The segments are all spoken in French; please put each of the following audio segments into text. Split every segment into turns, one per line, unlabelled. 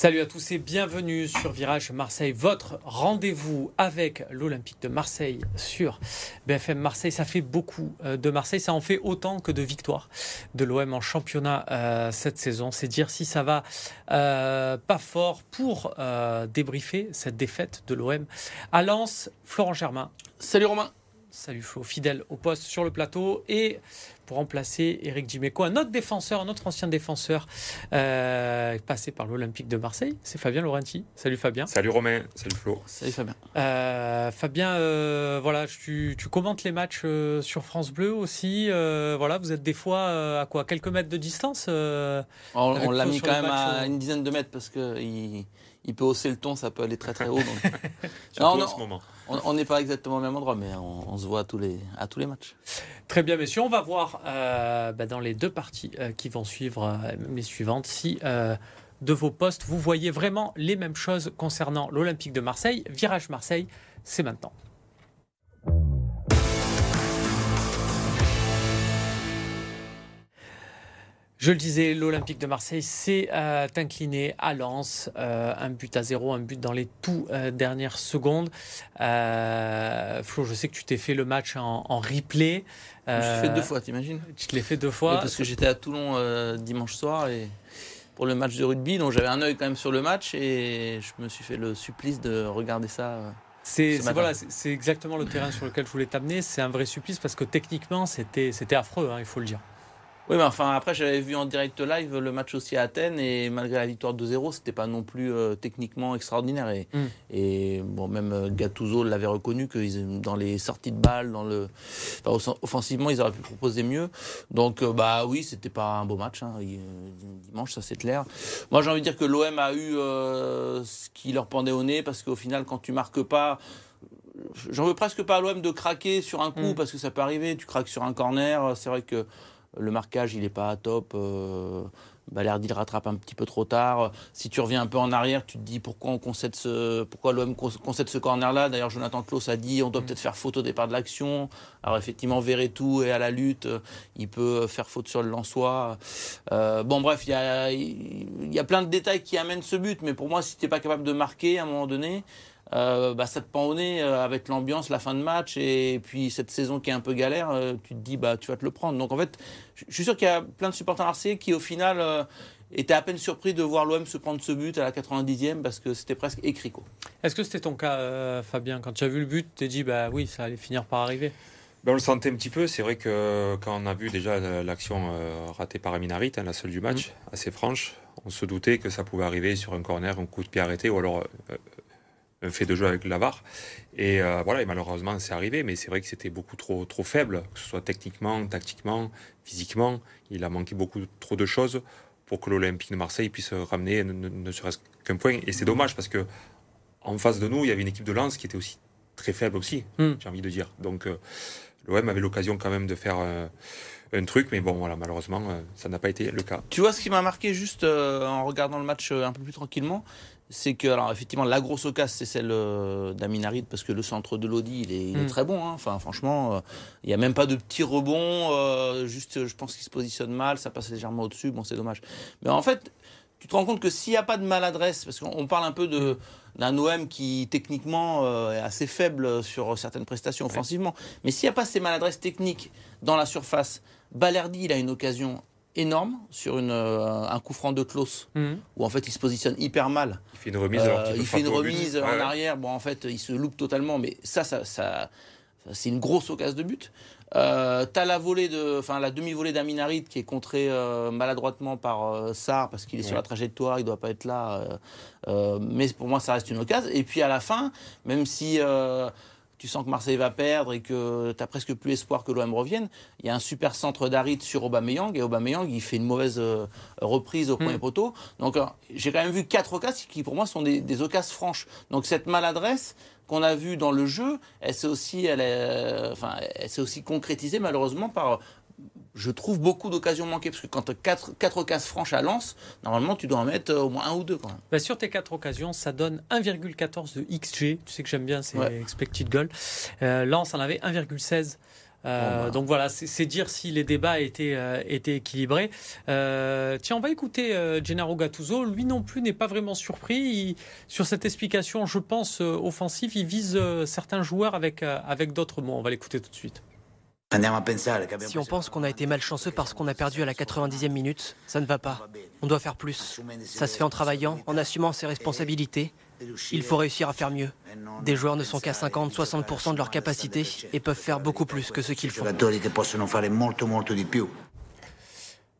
Salut à tous et bienvenue sur Virage Marseille, votre rendez-vous avec l'Olympique de Marseille sur BFM Marseille. Ça fait beaucoup euh, de Marseille, ça en fait autant que de victoires de l'OM en championnat euh, cette saison. C'est dire si ça va euh, pas fort pour débriefer cette défaite de l'OM à Lens. Florent Germain.
Salut Romain.
Salut Flo, fidèle au poste sur le plateau et pour remplacer Eric Dimeco, un autre défenseur, un autre ancien défenseur euh, passé par l'Olympique de Marseille. C'est Fabien Laurenti. Salut Fabien.
Salut Romain. Salut Flo.
Salut Fabien.
Euh, Fabien, euh, voilà, tu, commentes les matchs sur France Bleu aussi. voilà, vous êtes des fois à quoi Quelques mètres de distance
On, l'a mis quand même à une dizaine de mètres parce que il, peut hausser le ton, ça peut aller très très haut.
en ce moment.
On n'est pas exactement au même endroit, mais on, se voit à tous, les, à tous les matchs.
Très bien, messieurs. On va voir euh, bah, dans les deux parties euh, qui vont suivre, euh, les suivantes, si de vos postes, vous voyez vraiment les mêmes choses concernant l'Olympique de Marseille. Virage Marseille, c'est maintenant. Je le disais, l'Olympique de Marseille s'est euh, incliné à Lens, euh, un but à zéro, un but dans les tout euh, dernières secondes. Flo, je sais que tu t'es fait le match en, replay.
je l'ai fait deux fois, t'imagines?
Tu te l'as fait deux fois.
parce que j'étais à Toulon dimanche soir et pour le match de rugby, donc j'avais un œil quand même sur le match et je me suis fait le supplice de regarder ça.
C'est voilà, c'est exactement le terrain sur lequel je voulais t'amener. C'est un vrai supplice parce que techniquement, c'était affreux, hein, il faut le dire.
Oui, mais enfin, après, j'avais vu en direct live le match aussi à Athènes et malgré la victoire de 0 c'était pas non plus euh, techniquement extraordinaire. Et, mm. et bon, même euh, Gattuso l'avait reconnu que dans les sorties de balles, dans le, offensivement, ils auraient pu proposer mieux. Donc, euh, bah oui, c'était pas un beau match hein, dimanche, ça c'est clair. Moi, j'ai envie de dire que l'OM a eu ce qui leur pendait au nez parce qu'au final, quand tu marques pas, j'en veux presque pas à l'OM de craquer sur un coup mm. parce que ça peut arriver. Tu craques sur un corner, c'est vrai que le marquage, il n'est pas top. Euh, Balerdi le rattrape un petit peu trop tard. Si tu reviens un peu en arrière, tu te dis pourquoi on concède ce, pourquoi l'OM concède ce corner-là? D'ailleurs, Jonathan Klaus a dit on doit mm. peut-être faire faute au départ de l'action. Alors effectivement, tout est à la lutte, il peut faire faute sur le Lançois. Euh, bon, bref, il y a, y a plein de détails qui amènent ce but, mais pour moi, si tu n'es pas capable de marquer à un moment donné, euh, bah, ça te pend au nez euh, avec l'ambiance, la fin de match et puis cette saison qui est un peu galère, euh, tu te dis bah tu vas te le prendre. Donc en fait, je suis sûr qu'il y a plein de supporters marseillais qui au final étaient à peine surpris de voir l'OM se prendre ce but à la 90e parce que c'était presque écrit quoi.
Est-ce que c'était ton cas Fabien quand tu as vu le but, tu t'es dit bah oui, ça allait finir par arriver?
Ben, on le sentait un petit peu. C'est vrai que quand on a vu déjà l'action ratée par Aminarit, hein, la seule du match, mm. assez franche, on se doutait que ça pouvait arriver sur un corner, un coup de pied arrêté, ou alors un fait de jeu avec Lavar. Et euh, voilà, et malheureusement, c'est arrivé, mais c'est vrai que c'était beaucoup trop, trop faible, que ce soit techniquement, tactiquement, physiquement. Il a manqué beaucoup trop de choses pour que l'Olympique de Marseille puisse ramener ne, serait-ce qu'un point. Et c'est dommage parce que en face de nous, il y avait une équipe de Lens qui était aussi très faible aussi, hmm. j'ai envie de dire. Donc euh, l'OM avait l'occasion quand même de faire euh, un truc, mais bon, voilà, malheureusement, ça n'a pas été le cas.
Tu vois, ce qui m'a marqué juste en regardant le match un peu plus tranquillement, c'est que, alors effectivement, la grosse occasion, c'est celle euh, d'Aminarid, parce que le centre de Lodi, il est, il est mm. très bon. Hein. Enfin, franchement, euh, il n'y a même pas de petits rebonds. Euh, juste, je pense qu'il se positionne mal, ça passe légèrement au-dessus. Bon, c'est dommage. Mais en fait, tu te rends compte que s'il n'y a pas de maladresse, parce qu'on parle un peu de d'un OM qui techniquement est assez faible sur certaines prestations offensivement, mais s'il n'y a pas ces maladresses techniques dans la surface, Balerdi, il a une occasion énorme sur une, euh, un coup franc de Klaus, mhm. où en fait il se positionne hyper mal.
Il fait une remise, euh,
il fait une remise en arrière. Bon, en fait, il se loupe totalement, mais ça, ça, ça, c'est une grosse occasion de but. Euh, t'as la volée de, enfin la demi-volée d'Aminarit qui est contrée euh, maladroitement par Sarr parce qu'il est sur la trajectoire, il doit pas être là. mais pour moi, ça reste une occasion. Et puis à la fin, même si tu sens que Marseille va perdre et que tu as presque plus espoir que l'OM revienne. Il y a un super centre d'Arit sur Aubameyang et Aubameyang il fait une mauvaise euh, reprise au point mm. poteau. Donc euh, j'ai quand même vu quatre occasions qui pour moi sont des, des occasions franches. Donc cette maladresse qu'on a vue dans le jeu, elle s'est aussi, elle est, enfin, elle s'est aussi concrétisée malheureusement par je trouve beaucoup d'occasions manquées. Parce que quand tu as 4, 4 occasions franches à Lens, normalement, tu dois en mettre euh, au moins un ou deux. Quand même.
Bah, sur tes 4 occasions, ça donne 1,14 de XG. Tu sais que j'aime bien ces expected goals. Euh, Lens en avait 1,16. Bah. Donc voilà, c'est dire si les débats étaient, étaient équilibrés. tiens, on va écouter Gennaro Gattuso. Lui non plus n'est pas vraiment surpris. sur cette explication, je pense, offensive, il vise certains joueurs avec, avec d'autres mots. On va l'écouter tout de suite.
Si on pense qu'on a été malchanceux parce qu'on a perdu à la 90e minute, ça ne va pas. On doit faire plus. Ça se fait en travaillant, en assumant ses responsabilités. Il faut réussir à faire mieux. Des joueurs ne sont qu'à 50-60% de leur capacité et peuvent faire beaucoup plus que ce qu'ils font.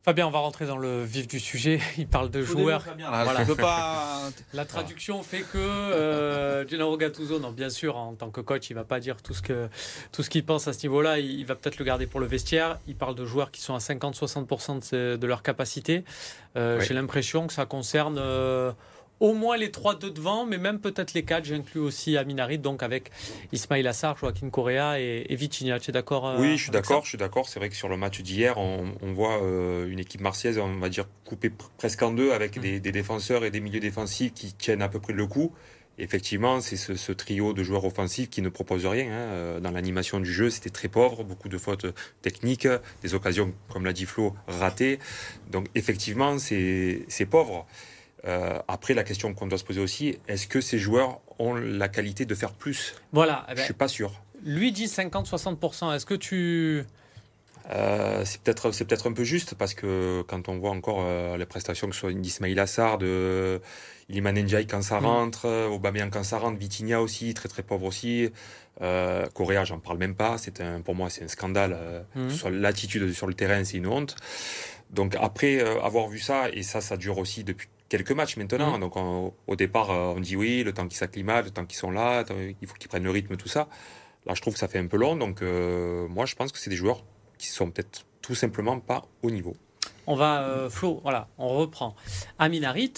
Fabien, on va rentrer dans le vif du sujet. Il parle de joueurs. La traduction fait que euh, Gennaro Gattuso, non, bien sûr, en tant que coach, il va pas dire tout ce que tout ce qu'il pense à ce niveau-là. Il, va peut-être le garder pour le vestiaire. Il parle de joueurs qui sont à 50-60% de, leur capacité. Euh, j'ai l'impression que ça concerne. Euh, au moins les trois de devant, mais même peut-être les quatre. J'inclus aussi Aminarit, donc avec Ismail Assar, Joaquin Correa et, et Vitinha. Tu es d'accord
euh, Oui, je suis d'accord. Je suis d'accord. C'est vrai que sur le match d'hier, on, voit euh, une équipe marseillaise, on va dire coupée presque en deux, avec mm. des, défenseurs et des milieux défensifs qui tiennent à peu près le coup. effectivement, c'est ce, trio de joueurs offensifs qui ne propose rien. Hein. Euh, dans l'animation du jeu, c'était très pauvre, beaucoup de fautes techniques, des occasions, comme l'a dit Flo, ratées. Donc effectivement, c'est pauvre. Euh, après, la question qu'on doit se poser aussi, est-ce que ces joueurs ont la qualité de faire plus?
Voilà.
Eh ben, je suis pas sûr.
Lui dit 50-60%. Est-ce que tu...
Euh, c'est peut-être c'est peut-être un peu juste parce que quand on voit encore euh, les prestations que ce soit d'Ismail Assar, de Iliman Ndiaye quand ça mm. rentre, Aubameyang quand ça rentre, Vitinha aussi très très pauvre aussi, euh, Correa j'en parle même pas, c'est un pour moi c'est un scandale. Mm. Sur l'attitude sur le terrain c'est une honte. Donc après avoir vu ça et ça ça dure aussi depuis quelques matchs maintenant. Mm. Donc au départ, euh, on dit oui, le temps qu'ils s'acclimatent, le temps qu'ils sont là, il faut qu'ils prennent le rythme, tout ça. Là, je trouve que ça fait un peu long. Donc euh, moi, je pense que c'est des joueurs qui sont peut-être tout simplement pas au niveau.
On va, euh, Flo, voilà, on reprend. Aminarit,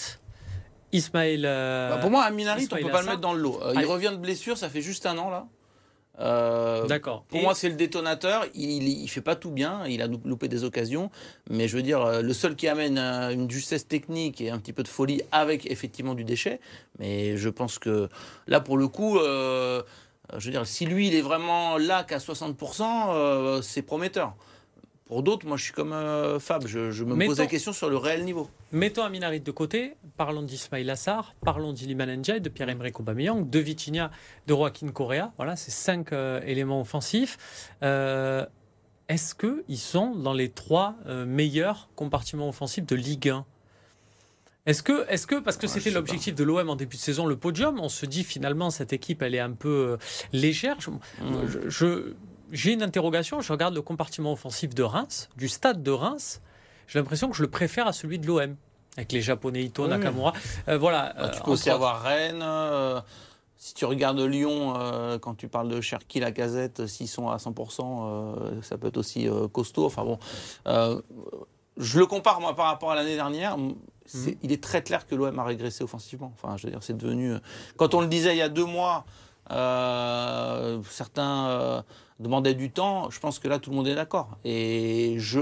Ismaël.
Bah, pour moi, Aminarit, on ne peut pas le mettre dans le lot. il revient de blessure, ça fait juste un an là.
Euh, D'accord.
Pour moi, c'est le détonateur. Il, il fait pas tout bien. Il a loupé des occasions. Mais je veux dire, euh, le seul qui amène euh, une justesse technique et un petit peu de folie avec effectivement du déchet. Mais je pense que là, pour le coup, je veux dire, si lui, il est vraiment là qu'à 60%, c'est prometteur. Pour d'autres, moi je suis comme euh, Fab, je, me pose la question sur le réel niveau.
Mettons Aminarit de côté, parlons d'Ismail Assar, parlons d'Iliman Ndiaye, de Pierre-Emerick Aubameyang, de Vitinha, de Joaquin Correa. Voilà, c'est cinq euh, éléments offensifs. Euh, est-ce qu'ils sont dans les trois meilleurs compartiments offensifs de Ligue 1 est-ce que, est que, parce que c'était l'objectif de l'OM en début de saison, le podium, on se dit finalement cette équipe elle est un peu légère. je hmm j'ai une interrogation. Je regarde le compartiment offensif de Reims, du stade de Reims. J'ai l'impression que je le préfère à celui de l'OM, avec les Japonais Ito, Nakamura.
Euh, voilà. Bah, tu euh, peux aussi avoir Rennes. Euh, si tu regardes Lyon, quand tu parles de Cherki, la casette, s'ils sont à 100%, ça peut être aussi costaud. Enfin bon, je le compare moi par rapport à l'année dernière. Mhm. Il est très clair que l'OM a régressé offensivement. Enfin, je veux dire, c'est devenu. Quand on le disait il y a deux mois, certains demandait du temps, je pense que là, tout le monde est d'accord. Et je,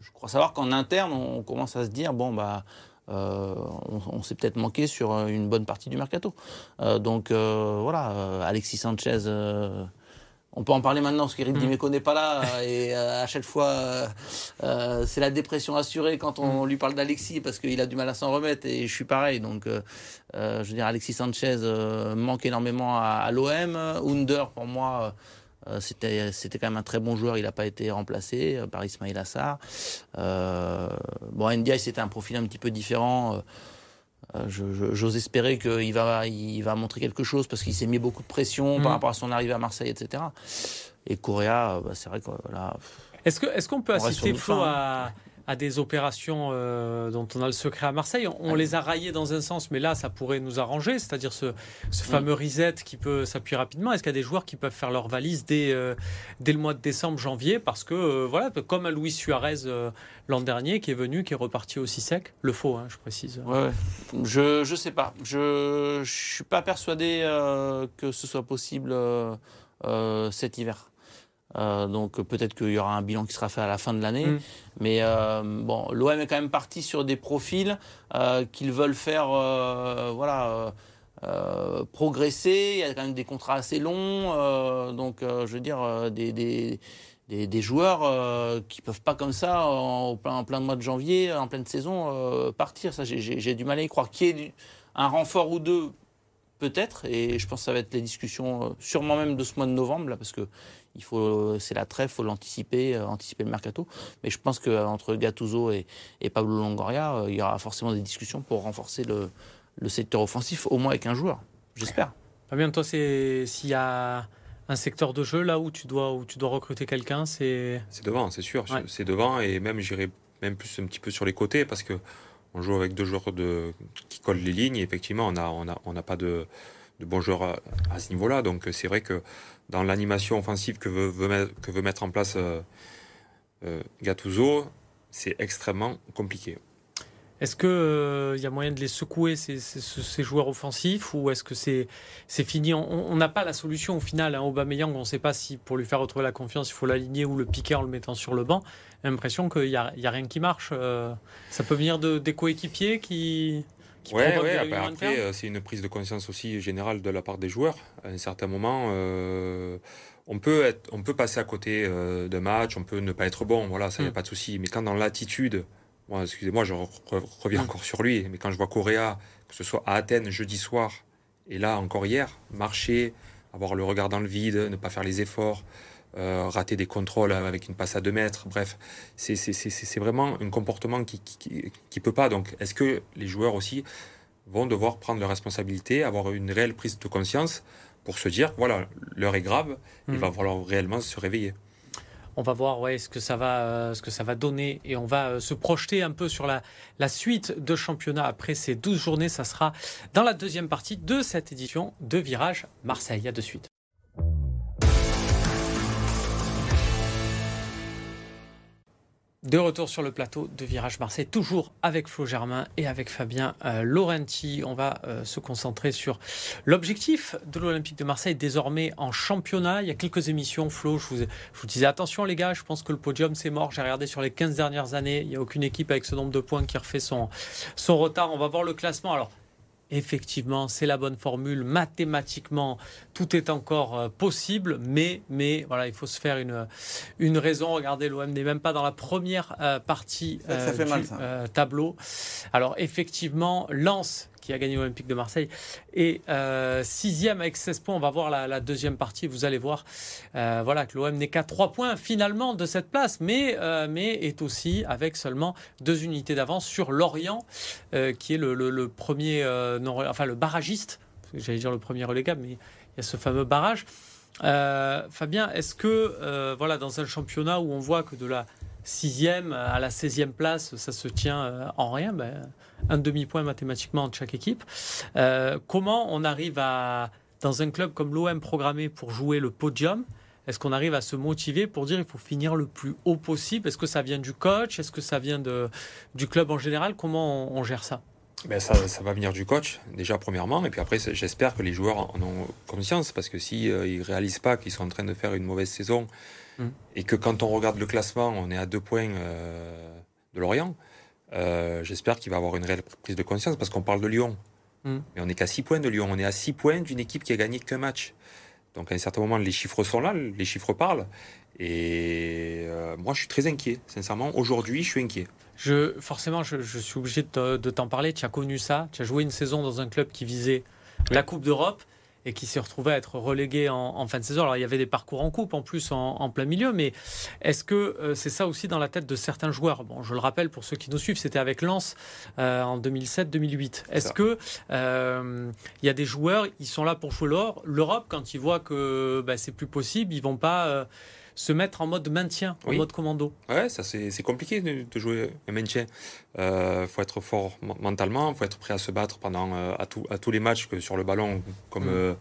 je crois savoir qu'en interne, on commence à se dire, bon, bah, euh, on, s'est peut-être manqué sur une bonne partie du mercato. Euh, donc euh, voilà, Alexis Sanchez, on peut en parler maintenant parce qu'Eric mmh. Dimeco n'est pas là et à chaque fois c'est la dépression assurée quand on mm. lui parle d'Alexis parce qu'il a du mal à s'en remettre et je suis pareil. Donc je veux dire, Alexis Sanchez manque énormément à, à l'OM. Under pour moi euh, c'était, c'était quand même un très bon joueur, il n'a pas été remplacé euh, par Ismail Assar. Euh, bon, NDI, c'était un profil un petit peu différent. j'ose espérer qu'il va, il va montrer quelque chose parce qu'il s'est mis beaucoup de pression par mm. rapport à son arrivée à Marseille, etc. Et Correa, bah, c'est vrai que là.
Est-ce, que, est-ce qu'on peut assister Flo à, à des opérations euh, dont on a le secret à Marseille. On, les a raillées dans un sens, mais là, ça pourrait nous arranger, c'est-à-dire ce, ce, mm. fameux reset qui peut s'appuyer rapidement. Est-ce qu'il y a des joueurs qui peuvent faire leur valise dès, euh, dès le mois de décembre, janvier? Parce que, euh, voilà, comme à Luis Suarez l'an dernier, qui est venu, qui est reparti aussi sec. Le faux, hein, je précise.
Ouais, je ne sais pas. Je ne suis pas persuadé que ce soit possible cet hiver. Euh, donc peut-être qu'il y aura un bilan qui sera fait à la fin de l'année. Mm. Mais euh, bon, l'OM est quand même parti sur des profils euh, qu'ils veulent faire, voilà, progresser. Il y a quand même des contrats assez longs. donc, je veux dire, des, des, des, joueurs qui peuvent pas comme ça, en, plein, en, plein, mois de janvier, en pleine saison, partir. Ça, j'ai du mal à y croire. Qu'il y ait un renfort ou deux peut-être, et je pense que ça va être les discussions, sûrement même de ce mois de novembre, là, parce que il faut, c'est la trêve, faut l'anticiper, euh, anticiper le mercato. Mais je pense qu'entre Gattuso et, et, Pablo Longoria, euh, il y aura forcément des discussions pour renforcer le, le secteur offensif, au moins avec un joueur. J'espère.
Fabien, toi, c'est s'il y a un secteur de jeu là où tu dois où tu dois recruter quelqu'un, c'est
c'est devant, c'est sûr, c'est devant et même j'irai même plus un petit peu sur les côtés parce que on joue avec deux joueurs qui collent les lignes et effectivement on n'a pas de de bons joueurs à, ce niveau-là. Donc c'est vrai que dans l'animation offensive que veut, mettre en place euh, euh, c'est extrêmement compliqué.
Est-ce qu'il euh, y a moyen de les secouer, ces, ces, joueurs offensifs, ou est-ce que c'est fini? On n'a pas la solution au final. Hein, Aubameyang, on ne sait pas si pour lui faire retrouver la confiance, il faut l'aligner ou le piquer en le mettant sur le banc. L'impression qu'il n'y a, a, rien qui marche. ça peut venir de, des coéquipiers qui
oui, ouais, après, euh, c'est une prise de conscience aussi générale de la part des joueurs. À un certain moment, euh, on, peut être, on peut passer à côté euh, d'un match, on peut ne pas être bon, voilà, ça, n'y a mm. pas de souci. Mais quand dans l'attitude, excusez-moi, je reviens mm. encore sur lui, mais quand je vois Coréa, que ce soit à Athènes jeudi soir, et là encore hier, marcher, avoir le regard dans le vide, ne pas faire les efforts, euh, rater des contrôles avec une passe à deux mètres. Bref, c'est vraiment un comportement qui qui, peut pas. Donc, est-ce que les joueurs aussi vont devoir prendre leurs responsabilités, avoir une réelle prise de conscience pour se dire, voilà, l'heure est grave, il hmm. va falloir réellement se réveiller?
On va voir ouais, ce, que ça va, euh, ce que ça va donner et on va euh, se projeter un peu sur la, la suite de championnat après ces 12 journées. Ça sera dans la deuxième partie de cette édition de Virage Marseille. À de suite. De retour sur le plateau de Virage Marseille, toujours avec Flo Germain et avec Fabien euh, Laurenti. On va euh, se concentrer sur l'objectif de l'Olympique de Marseille désormais en championnat. Il y a quelques émissions, Flo, je vous, vous disais attention les gars, je pense que le podium c'est mort. J'ai regardé sur les 15 dernières années, il n'y a aucune équipe avec ce nombre de points qui refait son, son retard. On va voir le classement. Alors, effectivement, c'est la bonne formule. Mathématiquement, tout est encore euh, possible, mais, mais voilà, il faut se faire une, une raison. Regardez, l'OM n'est même pas dans la première euh, partie
euh, du
tableau. Alors, effectivement, Lens qui a gagné l'Olympique de Marseille, et euh, sixième avec 16 points. On va voir la, deuxième partie. Vous allez voir euh, voilà, que l'OM n'est qu'à 3 points finalement de cette place, mais, euh, mais est aussi avec seulement deux unités d'avance sur Lorient, qui est le, premier, non, enfin le barragiste. J'allais dire le premier relégable, mais il y a ce fameux barrage. Fabien, est-ce que voilà, dans un championnat où on voit que de la sixième à la 16e place, ça se tient en rien, ben, un demi-point mathématiquement de chaque équipe. Euh, comment on arrive à, dans un club comme l'OM programmé pour jouer le podium, est-ce qu'on arrive à se motiver pour dire il faut finir le plus haut possible? Est-ce que ça vient du coach? Est-ce que ça vient du club en général? Comment on, gère ça?
Ben ça, va venir du coach, déjà premièrement, et puis après j'espère que les joueurs en ont conscience, parce que si euh, ils réalisent pas qu'ils sont en train de faire une mauvaise saison, et que quand on regarde le classement, on est à deux points euh, de Lorient, euh, j'espère qu'il va avoir une réelle prise de conscience parce qu'on parle de Lyon. Mais on n'est qu'à 6 points de Lyon. On est à 6 points d'une équipe qui a gagné qu'un match. Donc à un certain moment, les chiffres sont là, les chiffres parlent. Et euh, moi, je suis très inquiet. Sincèrement, aujourd'hui, je suis inquiet.
Je, forcément, je, suis obligé de t'en parler. Tu as connu ça. Tu as joué une saison dans un club qui visait la Coupe d'Europe et qui s'est retrouvé à être relégué en, fin de saison. Alors il y avait des parcours en coupe en plus en, plein milieu, mais est-ce que euh, c'est ça aussi dans la tête de certains joueurs? Bon, je le rappelle pour ceux qui nous suivent, c'était avec Lens euh, en 2007-2008. Est-ce que euh, il y a des joueurs, ils sont là pour jouer l'Europe quand ils voient que bah, c'est plus possible, ils vont pas se mettre en mode maintien, en mode commando.
Ouais, ça c'est compliqué de, jouer un maintien. Il euh, faut être fort mentalement, il faut être prêt à se battre pendant euh, à, à, tous les matchs que sur le ballon, comme mm. euh,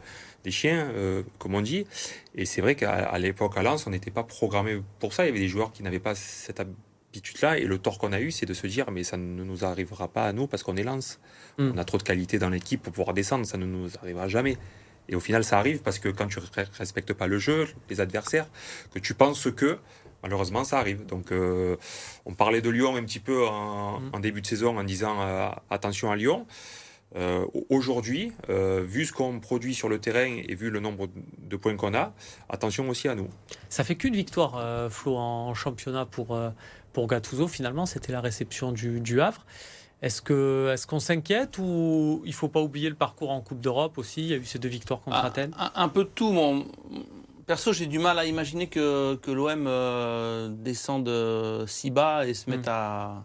des chiens, comme on dit. Et c'est vrai qu'à l'époque à Lens, on n'était pas programmé pour ça. Il y avait des joueurs qui n'avaient pas cette habitude-là. Et le tort qu'on a eu, c'est de se dire, mais ça ne nous arrivera pas à nous parce qu'on est Lens. Mm. On a trop de qualité dans l'équipe pour pouvoir descendre, ça ne nous arrivera jamais. Et au final, ça arrive parce que quand tu respectes pas le jeu, les adversaires, que tu penses que, malheureusement, ça arrive. Donc, euh, on parlait de Lyon un petit peu en, mm. début de saison en disant euh, attention à Lyon. Aujourd'hui, vu ce qu'on produit sur le terrain et vu le nombre de points qu'on a, attention aussi à nous.
Ça fait qu'une victoire, Flo, en championnat pour, pour Gattuso. Finalement, c'était la réception du, du Havre. Est-ce qu'on est qu'on s'inquiète ou il faut pas oublier le parcours en Coupe d'Europe aussi? Il y a eu ces deux victoires contre ah, Athènes.
Un, peu de tout. Mon... Perso, j'ai du mal à imaginer que, que l'OM euh, descende si bas et se mette hmm. à,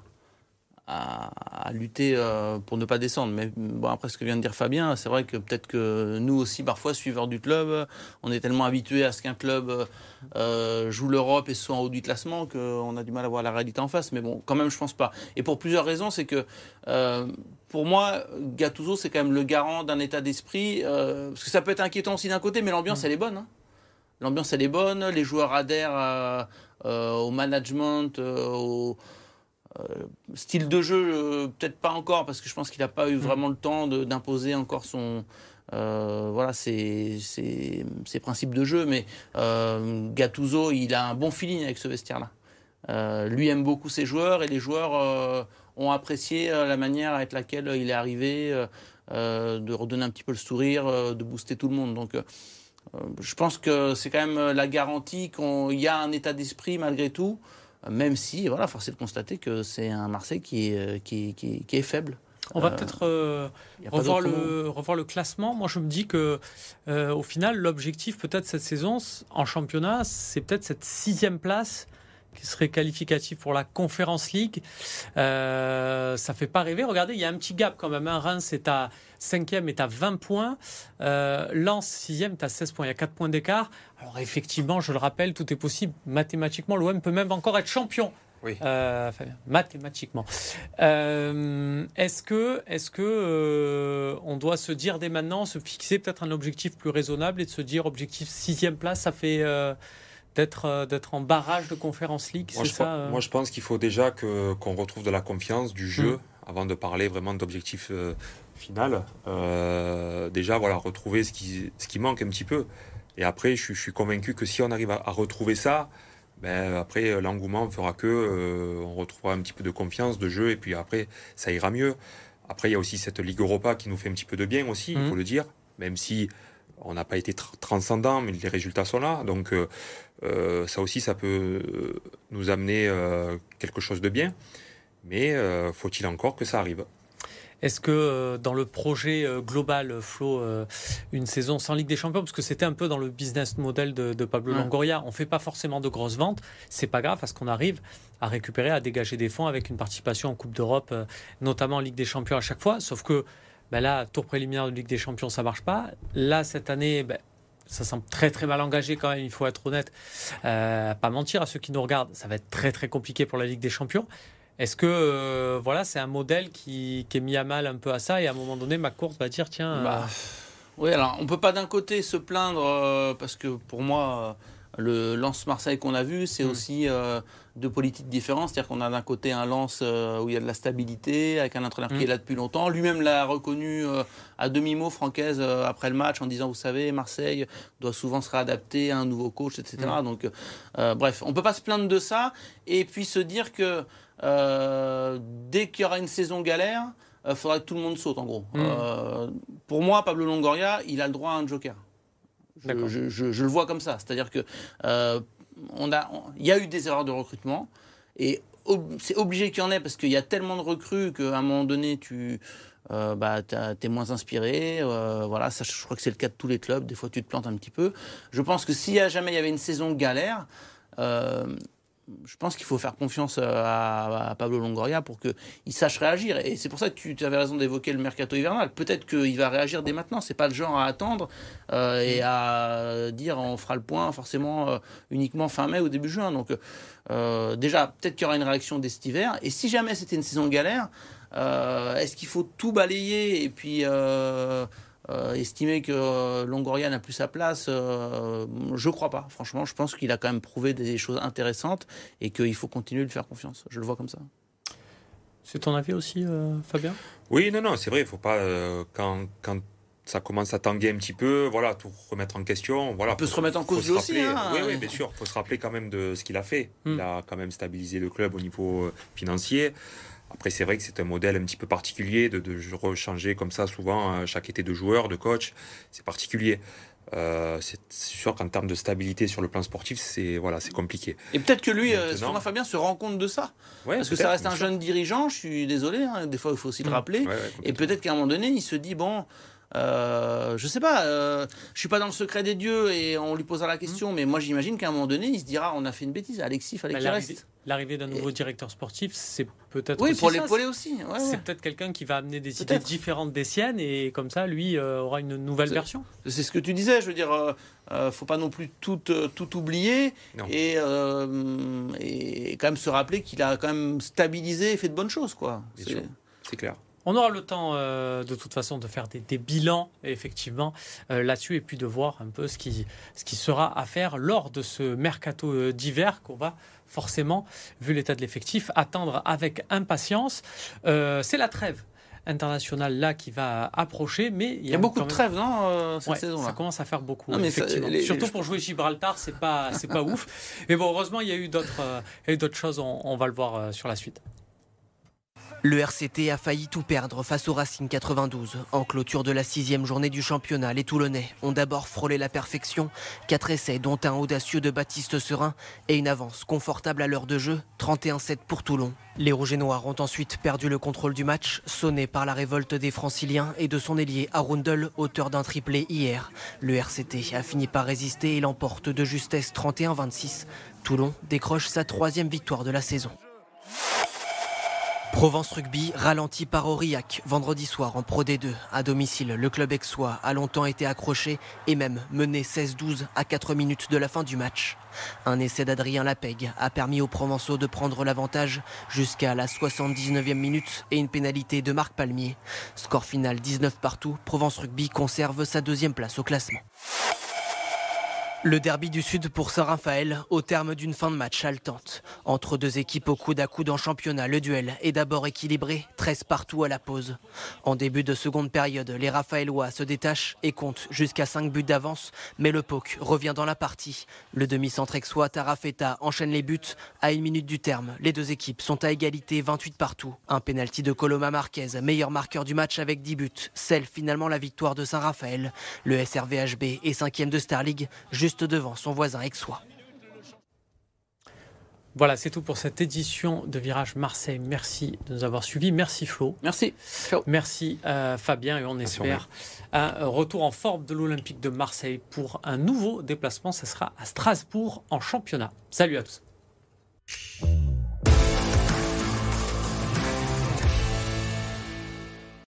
à, lutter euh, pour ne pas descendre. Mais bon, après ce que vient de dire Fabien, c'est vrai que peut-être que nous aussi, parfois, suiveurs du club, on est tellement habitués à ce qu'un club euh, joue l'Europe et soit en haut du classement qu'on a du mal à voir la réalité en face. Mais bon, quand même, je pense pas. Et pour plusieurs raisons, c'est que euh, pour moi, Gattuso, c'est quand même le garant d'un état d'esprit. parce que ça peut être inquiétant aussi d'un côté, mais l'ambiance, mmh. elle est bonne. Hein. L'ambiance, elle est bonne. Les joueurs adhèrent au management, au euh, style de jeu, euh, peut-être pas encore, parce que je pense qu'il n'a pas eu mm. vraiment le temps d'imposer encore son, euh, voilà, ses, ses, principes de jeu. Mais Gattuso, il a un bon feeling avec ce vestiaire-là. lui aime beaucoup ses joueurs et les joueurs ont apprécié la manière avec laquelle il est arrivé, de redonner un petit peu le sourire, de booster tout le monde. Donc, je pense que c'est quand même la garantie qu'il y a un état d'esprit malgré tout même si, voilà, force est de constater que c'est un Marseille qui est, euh, qui, qui, est faible.
On va euh, peut-être euh, revoir, le, revoir le classement. Moi, je me dis que, au final, l'objectif peut-être cette saison en championnat, c'est peut-être cette sixième place qui serait qualificatif pour la Conference League. Euh, ça fait pas rêver. Regardez, il y a un petit gap quand même. Un Reims est à 5e, est à 20 points. Euh, Lens, 6e, est à 16 points. Il y a 4 points d'écart. Alors effectivement, je le rappelle, tout est possible. Mathématiquement, l'OM peut même encore être champion. Oui. Euh, mathématiquement. Euh, est-ce que, est-ce que euh, on doit se dire dès maintenant, se fixer peut-être un objectif plus raisonnable et de se dire objectif sixième place, ça fait d'être euh, d'être en barrage de Conférence League
Moi, je, ça, euh moi je pense qu'il faut déjà que qu'on retrouve de la confiance du jeu mm. avant de parler vraiment d'objectif euh, final. déjà, voilà, retrouver ce qui, ce qui manque un petit peu. Et après, je, suis convaincu que si on arrive à, retrouver ça, ben, après, l'engouement fera que on retrouvera un petit peu de confiance, de jeu, et puis après, ça ira mieux. Après, il y a aussi cette Ligue Europa qui nous fait un petit peu de bien aussi, il mm. faut le dire, même si on n'a pas été transcendant, mais les résultats sont là. Donc euh, euh, ça aussi, ça peut nous amener euh, quelque chose de bien. Mais faut-il encore que ça arrive?
Est-ce que dans le projet global, Flo, une saison sans Ligue des Champions, parce que c'était un peu dans le business model de, Pablo Longoria, on fait pas forcément de grosses ventes, c'est pas grave parce qu'on arrive à récupérer, à dégager des fonds avec une participation en Coupe d'Europe, notamment en Ligue des Champions à chaque fois. Sauf que ben là, tour préliminaire de Ligue des Champions, ça marche pas. Là, cette année, ben, ça semble très très mal engagé quand même, il faut être honnête. Euh, pas mentir à ceux qui nous regardent, ça va être très très compliqué pour la Ligue des Champions. Est-ce que euh, voilà, c'est un modèle qui, est mis à mal un peu à ça et à un moment donné, McCourt va dire tiens. Euh,
bah, oui, alors on peut pas d'un côté se plaindre parce que pour moi le lance Marseille qu'on a vu, c'est mm. aussi euh, deux politiques différentes. C'est-à-dire qu'on a d'un côté un lance euh, où il y a de la stabilité, avec un entraîneur qui mm. est là depuis longtemps. Lui-même l'a reconnu euh, à demi-mot, Francaise, après le match, en disant, vous savez, Marseille doit souvent se réadapter à un nouveau coach, etc. Mm. Donc, bref, on peut pas se plaindre de ça. Et puis se dire que dès qu'il y aura une saison galère, il faudra que tout le monde saute, en gros. pour moi, Pablo Longoria, il a le droit à un joker. Je, le vois comme ça. C'est-à-dire que euh, on a, il y a eu des erreurs de recrutement et c'est obligé qu'il y en ait parce qu'il y a tellement de recrues qu'à un moment donné, tu euh, bah, es moins inspiré. Euh, voilà, ça, je crois que c'est le cas de tous les clubs. Des fois, tu te plantes un petit peu. Je pense que s'il y a jamais il y avait une saison galère, je pense qu'il faut faire confiance euh, à, Pablo Longoria pour qu'il sache réagir. Et c'est pour ça que tu, avais raison d'évoquer le mercato hivernal. Peut-être qu'il va réagir dès maintenant. C'est pas le genre à attendre euh, et à dire on fera le point forcément euh, uniquement fin mai ou début juin. Donc déjà, peut-être qu'il y aura une réaction dès cet hiver. Et si jamais c'était une saison galère, est-ce qu'il faut tout balayer et puis euh, estimer que euh, Longoria n'a plus sa place, euh, je ne crois pas. Franchement, je pense qu'il a quand même prouvé des choses intéressantes et qu'il faut continuer de lui faire confiance. Je le vois comme ça.
C'est ton avis aussi, Fabien?
Oui, non, non, c'est vrai. Il ne faut pas quand, quand ça commence à tanguer un petit peu, voilà, tout remettre en question. Voilà,
On peut se remettre en cause aussi. Hein.
oui, oui, bien sûr. Il faut se rappeler quand même de ce qu'il a fait. Il hmm. a quand même stabilisé le club au niveau financier. Après, c'est vrai que c'est un modèle un petit peu particulier de, de rechanger comme ça souvent chaque été de joueur, de coach. C'est particulier. Euh, c'est sûr qu'en termes de stabilité sur le plan sportif, c'est voilà, c'est compliqué.
Et peut-être que lui, euh, Fabien, se rend compte de ça.
parce
que ça reste un jeune dirigeant, je suis désolé, hein, des fois il faut aussi le mmh. rappeler. et peut-être qu'à un moment donné, il se dit, bon, euh, je sais pas, euh, je suis pas dans le secret des dieux et on lui posera la question, mmh. mais moi j'imagine qu'à un moment donné, il se dira on a fait une bêtise, Alexis, fallait bah, qu'il reste.
L'arrivée d'un nouveau directeur sportif, c'est peut-être.
Oui, pour l'épauler aussi.
c'est peut-être quelqu'un qui va amener des idées différentes des siennes et comme ça, lui euh, aura une nouvelle version.
C'est ce que tu disais, je veux dire, euh, euh faut pas non plus tout, tout oublier et, et, quand même se rappeler qu'il a quand même stabilisé et fait de bonnes choses, quoi.
C'est clair.
On aura le temps euh, de toute façon de faire des, bilans effectivement euh, là-dessus et puis de voir un peu ce qui, ce qui sera à faire lors de ce mercato euh, d'hiver qu'on va forcément, vu l'état de l'effectif, attendre avec impatience. C'est la trêve internationale là qui va approcher, mais
il y a, beaucoup de trêves, non, cette saison
Ça commence à faire beaucoup, effectivement. Surtout pour jouer Gibraltar, c'est pas, c'est pas ouf. Mais bon, heureusement, il y a eu d'autres, d'autres choses. on, va le voir sur la suite.
Le RCT a failli tout perdre face au Racing 92. En clôture de la sixième journée du championnat, les Toulonnais ont d'abord frôlé la perfection. Quatre essais, dont un audacieux de Baptiste Serin et une avance confortable à l'heure de jeu, 31-7 pour Toulon. Les Rouges et Noirs ont ensuite perdu le contrôle du match, sonné par la révolte des Franciliens et de son ailier Arundel, auteur d'un triplé hier. Le RCT a fini par résister et l'emporte de justesse 31-26. Toulon décroche sa troisième victoire de la saison. Provence Rugby ralenti par Aurillac vendredi soir en Pro D2. À domicile, le club aixois a longtemps été accroché et même mené 16-12 à 4 minutes de la fin du match. Un essai d'Adrien Lapègue a permis aux Provençaux de prendre l'avantage jusqu'à la 79e minute et une pénalité de Marc Palmier. Score final 19 partout, Provence Rugby conserve sa deuxième place au classement. Le derby du Sud pour Saint-Raphaël au terme d'une fin de match haletante. Entre deux équipes au coude à coude en championnat, le duel est d'abord équilibré, 13 partout à la pause. En début de seconde période, les Raphaélois se détachent et comptent jusqu'à 5 buts d'avance, mais le POC revient dans la partie. Le demi-centre exois Tarafeta enchaîne les buts. À une minute du terme, les deux équipes sont à égalité 28 partout. Un pénalty de Coloma Marquez, meilleur marqueur du match avec 10 buts, scelle finalement la victoire de Saint-Raphaël. Le SRVHB est cinquième de Star League, devant son voisin aixois.
Voilà, c'est tout pour cette édition de Virage Marseille. Merci de nous avoir suivis. Merci Flo.
Merci.
Merci euh, Fabien et on espère un retour en forme de l'Olympique de Marseille pour un nouveau déplacement. Ce sera à Strasbourg en championnat. Salut à tous.